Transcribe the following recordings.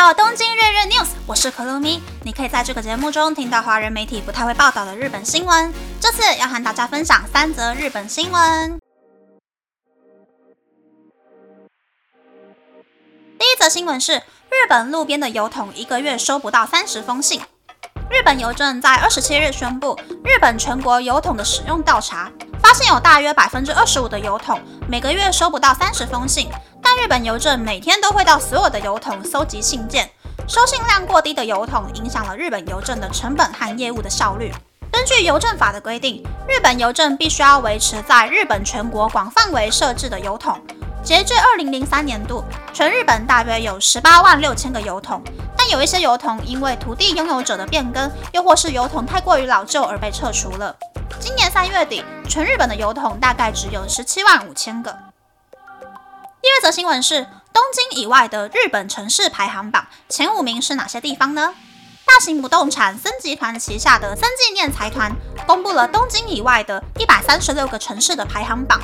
到东京日日 news，我是可露咪。你可以在这个节目中听到华人媒体不太会报道的日本新闻。这次要和大家分享三则日本新闻。第一则新闻是，日本路边的邮筒一个月收不到三十封信。日本邮政在二十七日宣布，日本全国邮筒的使用调查，发现有大约百分之二十五的邮筒每个月收不到三十封信。但日本邮政每天都会到所有的邮筒搜集信件，收信量过低的邮筒影响了日本邮政的成本和业务的效率。根据邮政法的规定，日本邮政必须要维持在日本全国广范围设置的邮筒。截至二零零三年度，全日本大约有十八万六千个邮筒，但有一些邮筒因为土地拥有者的变更，又或是邮筒太过于老旧而被撤除了。今年三月底，全日本的邮筒大概只有十七万五千个。第二则新闻是东京以外的日本城市排行榜前五名是哪些地方呢？大型不动产森集团旗下的森纪念财团公布了东京以外的一百三十六个城市的排行榜。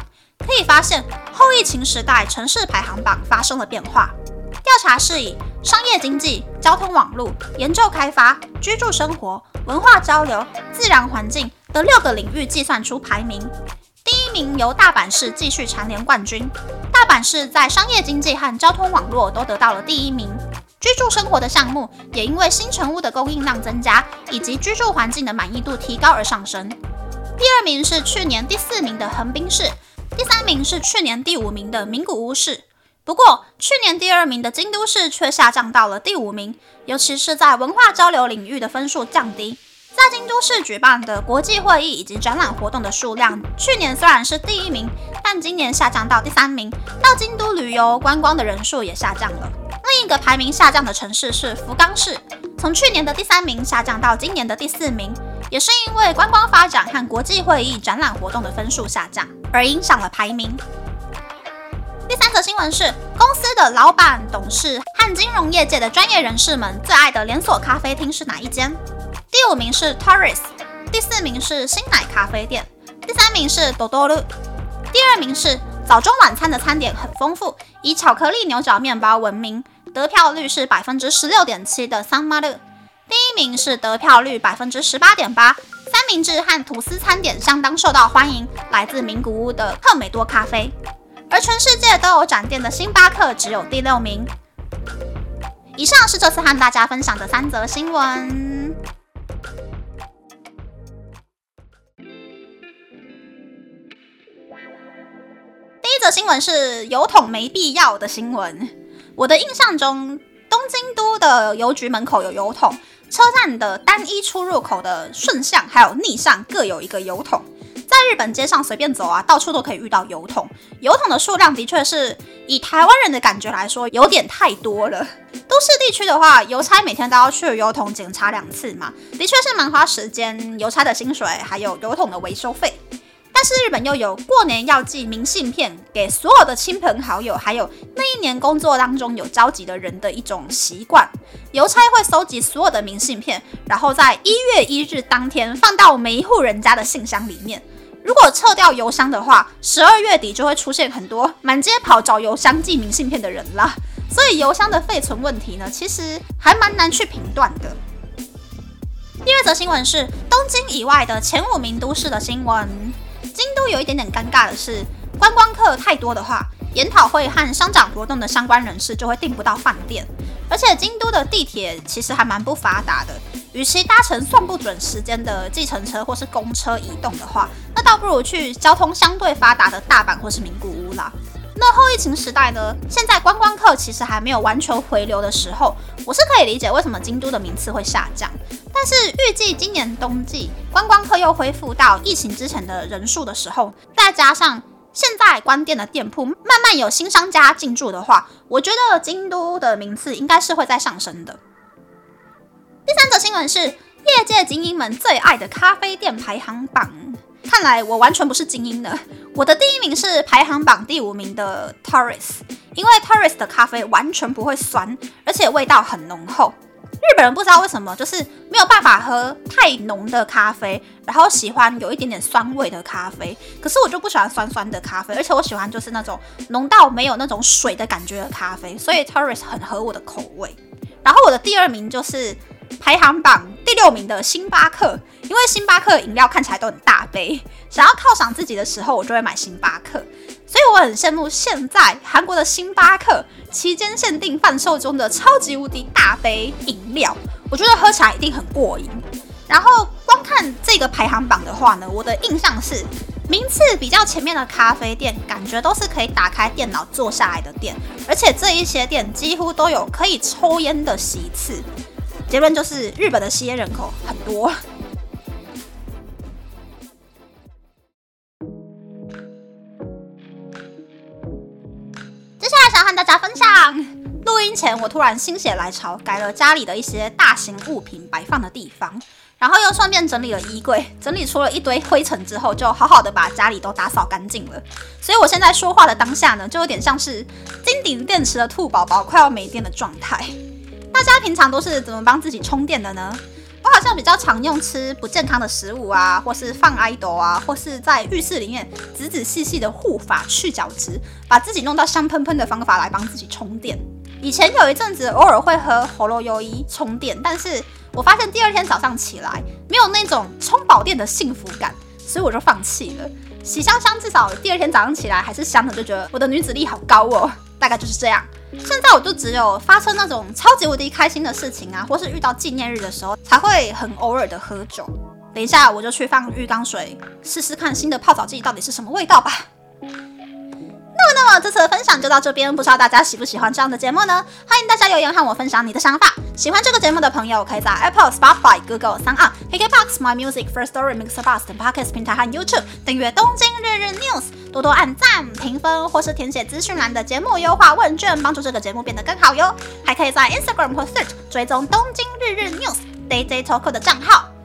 可以发现，后疫情时代城市排行榜发生了变化。调查是以商业经济、交通网络、研究开发、居住生活、文化交流、自然环境的六个领域计算出排名。第一名由大阪市继续蝉联冠军。大阪市在商业经济和交通网络都得到了第一名。居住生活的项目也因为新城屋的供应量增加以及居住环境的满意度提高而上升。第二名是去年第四名的横滨市，第三名是去年第五名的名古屋市。不过，去年第二名的京都市却下降到了第五名，尤其是在文化交流领域的分数降低。在京都市举办的国际会议以及展览活动的数量，去年虽然是第一名，但今年下降到第三名。到京都旅游观光的人数也下降了。另一个排名下降的城市是福冈市，从去年的第三名下降到今年的第四名，也是因为观光发展和国际会议展览活动的分数下降而影响了排名。第三则新闻是，公司的老板、董事和金融业界的专业人士们最爱的连锁咖啡厅是哪一间？第五名是 Torres，第四名是新奶咖啡店，第三名是多多路，第二名是早中晚餐的餐点很丰富，以巧克力牛角面包闻名，得票率是百分之十六点七的桑马路。第一名是得票率百分之十八点八，三明治和吐司餐点相当受到欢迎，来自名古屋的特美多咖啡。而全世界都有展店的星巴克只有第六名。以上是这次和大家分享的三则新闻。第一则新闻是邮筒没必要的新闻。我的印象中，东京都的邮局门口有邮筒，车站的单一出入口的顺向还有逆向各有一个邮筒。在日本街上随便走啊，到处都可以遇到邮筒。邮筒的数量的确是以台湾人的感觉来说，有点太多了。都市地区的话，邮差每天都要去邮筒检查两次嘛，的确是蛮花时间。邮差的薪水还有邮筒的维修费。是日本又有过年要寄明信片给所有的亲朋好友，还有那一年工作当中有交集的人的一种习惯。邮差会收集所有的明信片，然后在一月一日当天放到每一户人家的信箱里面。如果撤掉邮箱的话，十二月底就会出现很多满街跑找邮箱寄明信片的人了。所以邮箱的废存问题呢，其实还蛮难去评断的。第二则新闻是东京以外的前五名都市的新闻。京都有一点点尴尬的是，观光客太多的话，研讨会和商展活动的相关人士就会订不到饭店。而且京都的地铁其实还蛮不发达的，与其搭乘算不准时间的计程车或是公车移动的话，那倒不如去交通相对发达的大阪或是名古屋啦。那后疫情时代呢？现在观光客其实还没有完全回流的时候，我是可以理解为什么京都的名次会下降。但是预计今年冬季观光客又恢复到疫情之前的人数的时候，再加上现在关店的店铺慢慢有新商家进驻的话，我觉得京都的名次应该是会在上升的。第三则新闻是业界精英们最爱的咖啡店排行榜。看来我完全不是精英的。我的第一名是排行榜第五名的 Torres，因为 Torres 的咖啡完全不会酸，而且味道很浓厚。日本人不知道为什么就是没有办法喝太浓的咖啡，然后喜欢有一点点酸味的咖啡。可是我就不喜欢酸酸的咖啡，而且我喜欢就是那种浓到没有那种水的感觉的咖啡，所以 Torres 很合我的口味。然后我的第二名就是排行榜第六名的星巴克，因为星巴克饮料看起来都很大杯，想要犒赏自己的时候，我就会买星巴克。所以我很羡慕现在韩国的星巴克期间限定贩售中的超级无敌大杯饮料，我觉得喝起来一定很过瘾。然后光看这个排行榜的话呢，我的印象是名次比较前面的咖啡店，感觉都是可以打开电脑坐下来的店，而且这一些店几乎都有可以抽烟的席次。结论就是日本的吸烟人口很多。和大家分享，录音前我突然心血来潮，改了家里的一些大型物品摆放的地方。然后又顺便整理了衣柜，整理出了一堆灰尘之后，就好好的把家里都打扫干净了。所以我现在说话的当下呢，就有点像是金顶电池的兔宝宝快要没电的状态。大家平常都是怎么帮自己充电的呢？好像比较常用吃不健康的食物啊，或是放爱豆啊，或是在浴室里面仔仔细细的护发去角质，把自己弄到香喷喷的方法来帮自己充电。以前有一阵子偶尔会喝喉咙优衣充电，但是。我发现第二天早上起来没有那种充饱电的幸福感，所以我就放弃了。洗香香至少第二天早上起来还是香的，就觉得我的女子力好高哦。大概就是这样。现在我就只有发生那种超级无敌开心的事情啊，或是遇到纪念日的时候，才会很偶尔的喝酒。等一下我就去放浴缸水，试试看新的泡澡剂到底是什么味道吧。那么那么这次的分享就到这边，不知道大家喜不喜欢这样的节目呢？欢迎大家留言和我分享你的想法。喜欢这个节目的朋友，可以在 Apple、Spotify、Google、三 n KKBox、My Music、First Story、Mixer、Bus 等 Podcast 平台和 YouTube 订阅《东京日日 News》，多多按赞、评分或是填写资讯栏的节目优化问卷，帮助这个节目变得更好哟。还可以在 Instagram 或 Search 追踪《东京日日 News》Day Day Talk 的账号。